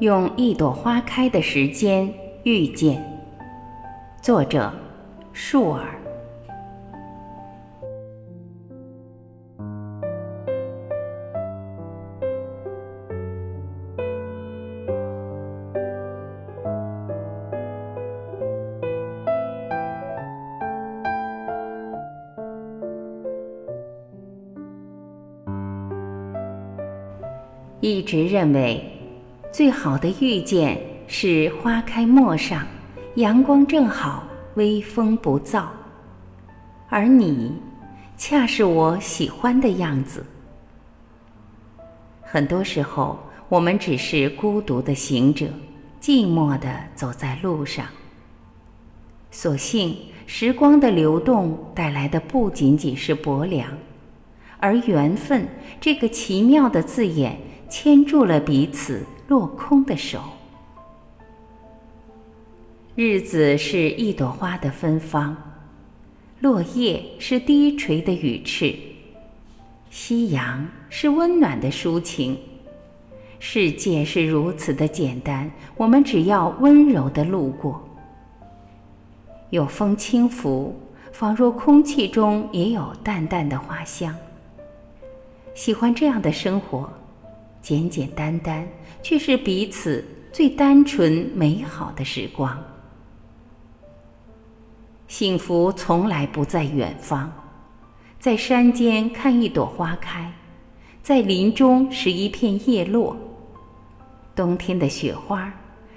用一朵花开的时间遇见。作者：树儿。一直认为，最好的遇见是花开陌上，阳光正好，微风不燥。而你，恰是我喜欢的样子。很多时候，我们只是孤独的行者，寂寞的走在路上。所幸，时光的流动带来的不仅仅是薄凉，而缘分这个奇妙的字眼。牵住了彼此落空的手。日子是一朵花的芬芳，落叶是低垂的羽翅，夕阳是温暖的抒情。世界是如此的简单，我们只要温柔的路过。有风轻拂，仿若空气中也有淡淡的花香。喜欢这样的生活。简简单单，却是彼此最单纯美好的时光。幸福从来不在远方，在山间看一朵花开，在林中拾一片叶落。冬天的雪花，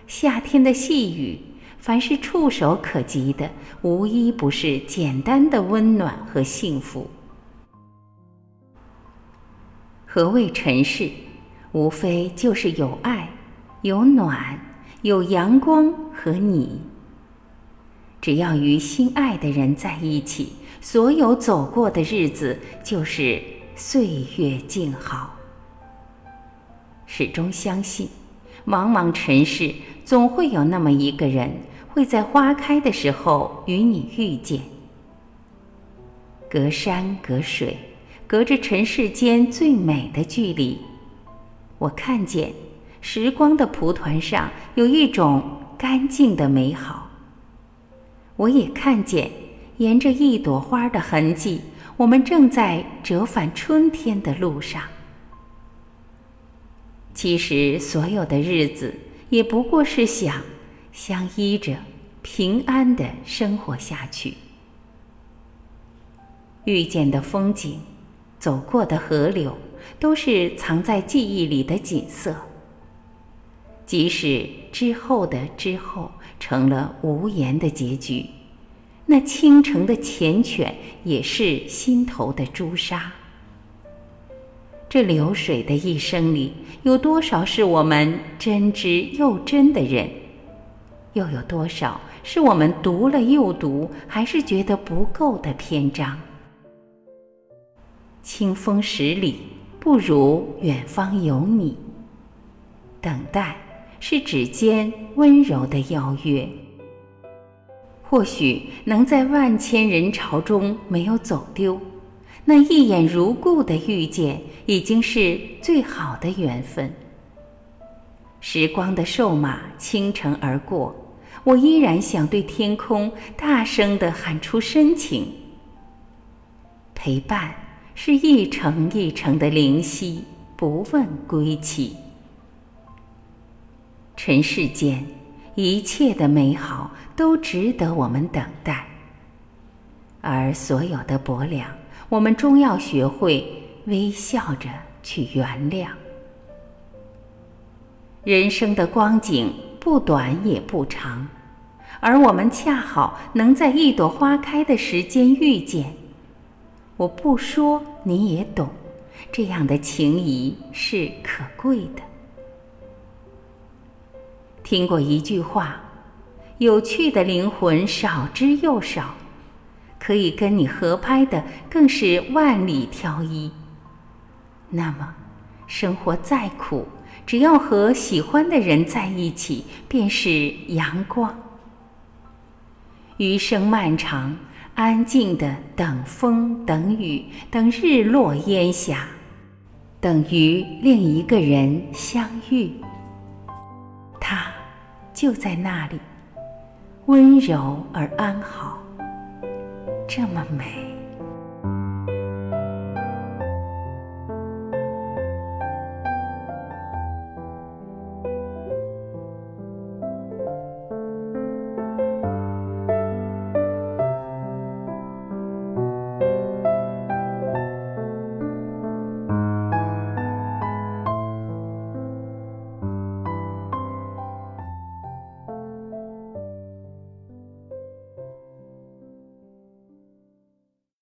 夏天的细雨，凡是触手可及的，无一不是简单的温暖和幸福。何谓尘世？无非就是有爱、有暖、有阳光和你。只要与心爱的人在一起，所有走过的日子就是岁月静好。始终相信，茫茫尘世，总会有那么一个人，会在花开的时候与你遇见。隔山隔水，隔着尘世间最美的距离。我看见时光的蒲团上有一种干净的美好。我也看见沿着一朵花的痕迹，我们正在折返春天的路上。其实，所有的日子也不过是想相依着，平安的生活下去。遇见的风景，走过的河流。都是藏在记忆里的景色，即使之后的之后成了无言的结局，那倾城的缱绻也是心头的朱砂。这流水的一生里，有多少是我们真知又真的人？又有多少是我们读了又读，还是觉得不够的篇章？清风十里。不如远方有你。等待是指尖温柔的邀约。或许能在万千人潮中没有走丢，那一眼如故的遇见，已经是最好的缘分。时光的瘦马倾城而过，我依然想对天空大声地喊出深情。陪伴。是一程一程的灵犀，不问归期。尘世间一切的美好都值得我们等待，而所有的薄凉，我们终要学会微笑着去原谅。人生的光景不短也不长，而我们恰好能在一朵花开的时间遇见。我不说你也懂，这样的情谊是可贵的。听过一句话：有趣的灵魂少之又少，可以跟你合拍的更是万里挑一。那么，生活再苦，只要和喜欢的人在一起，便是阳光。余生漫长。安静的等风，等雨，等日落烟霞，等于另一个人相遇。他就在那里，温柔而安好，这么美。